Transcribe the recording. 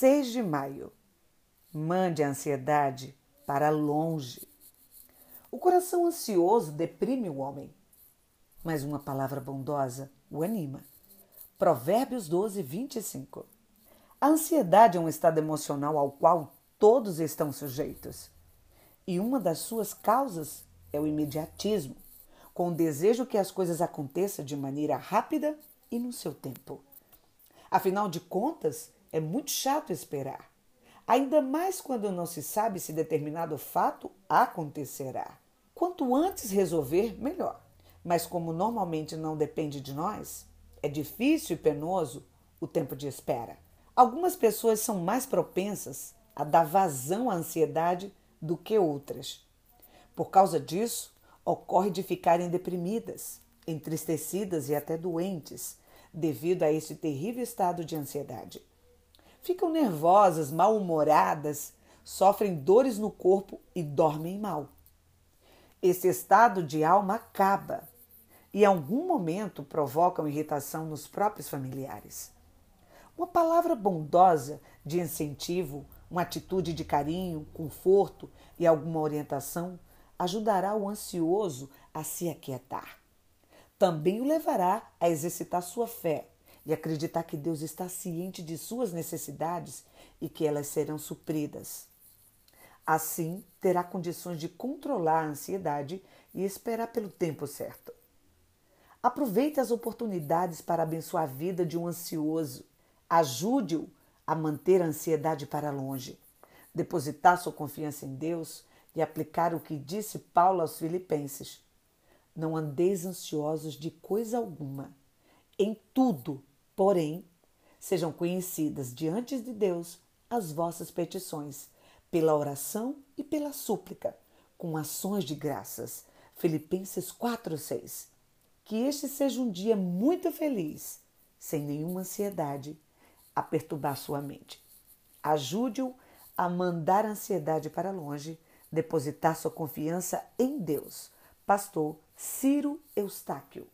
6 de maio. Mande a ansiedade para longe. O coração ansioso deprime o homem, mas uma palavra bondosa o anima. Provérbios 12, 25. A ansiedade é um estado emocional ao qual todos estão sujeitos. E uma das suas causas é o imediatismo, com o desejo que as coisas aconteçam de maneira rápida e no seu tempo. Afinal de contas, é muito chato esperar, ainda mais quando não se sabe se determinado fato acontecerá. Quanto antes resolver, melhor. Mas como normalmente não depende de nós, é difícil e penoso o tempo de espera. Algumas pessoas são mais propensas a dar vazão à ansiedade do que outras. Por causa disso, ocorre de ficarem deprimidas, entristecidas e até doentes, devido a esse terrível estado de ansiedade. Ficam nervosas, mal-humoradas, sofrem dores no corpo e dormem mal. Esse estado de alma acaba e, em algum momento, provocam irritação nos próprios familiares. Uma palavra bondosa de incentivo, uma atitude de carinho, conforto e alguma orientação ajudará o ansioso a se aquietar. Também o levará a exercitar sua fé e acreditar que Deus está ciente de suas necessidades e que elas serão supridas. Assim, terá condições de controlar a ansiedade e esperar pelo tempo certo. Aproveite as oportunidades para abençoar a vida de um ansioso. Ajude-o a manter a ansiedade para longe. Depositar sua confiança em Deus e aplicar o que disse Paulo aos Filipenses. Não andeis ansiosos de coisa alguma. Em tudo, porém, sejam conhecidas diante de Deus as vossas petições, pela oração e pela súplica, com ações de graças. Filipenses 4, 6. Que este seja um dia muito feliz, sem nenhuma ansiedade a perturbar sua mente. Ajude-o a mandar a ansiedade para longe, depositar sua confiança em Deus. Pastor Ciro Eustáquio.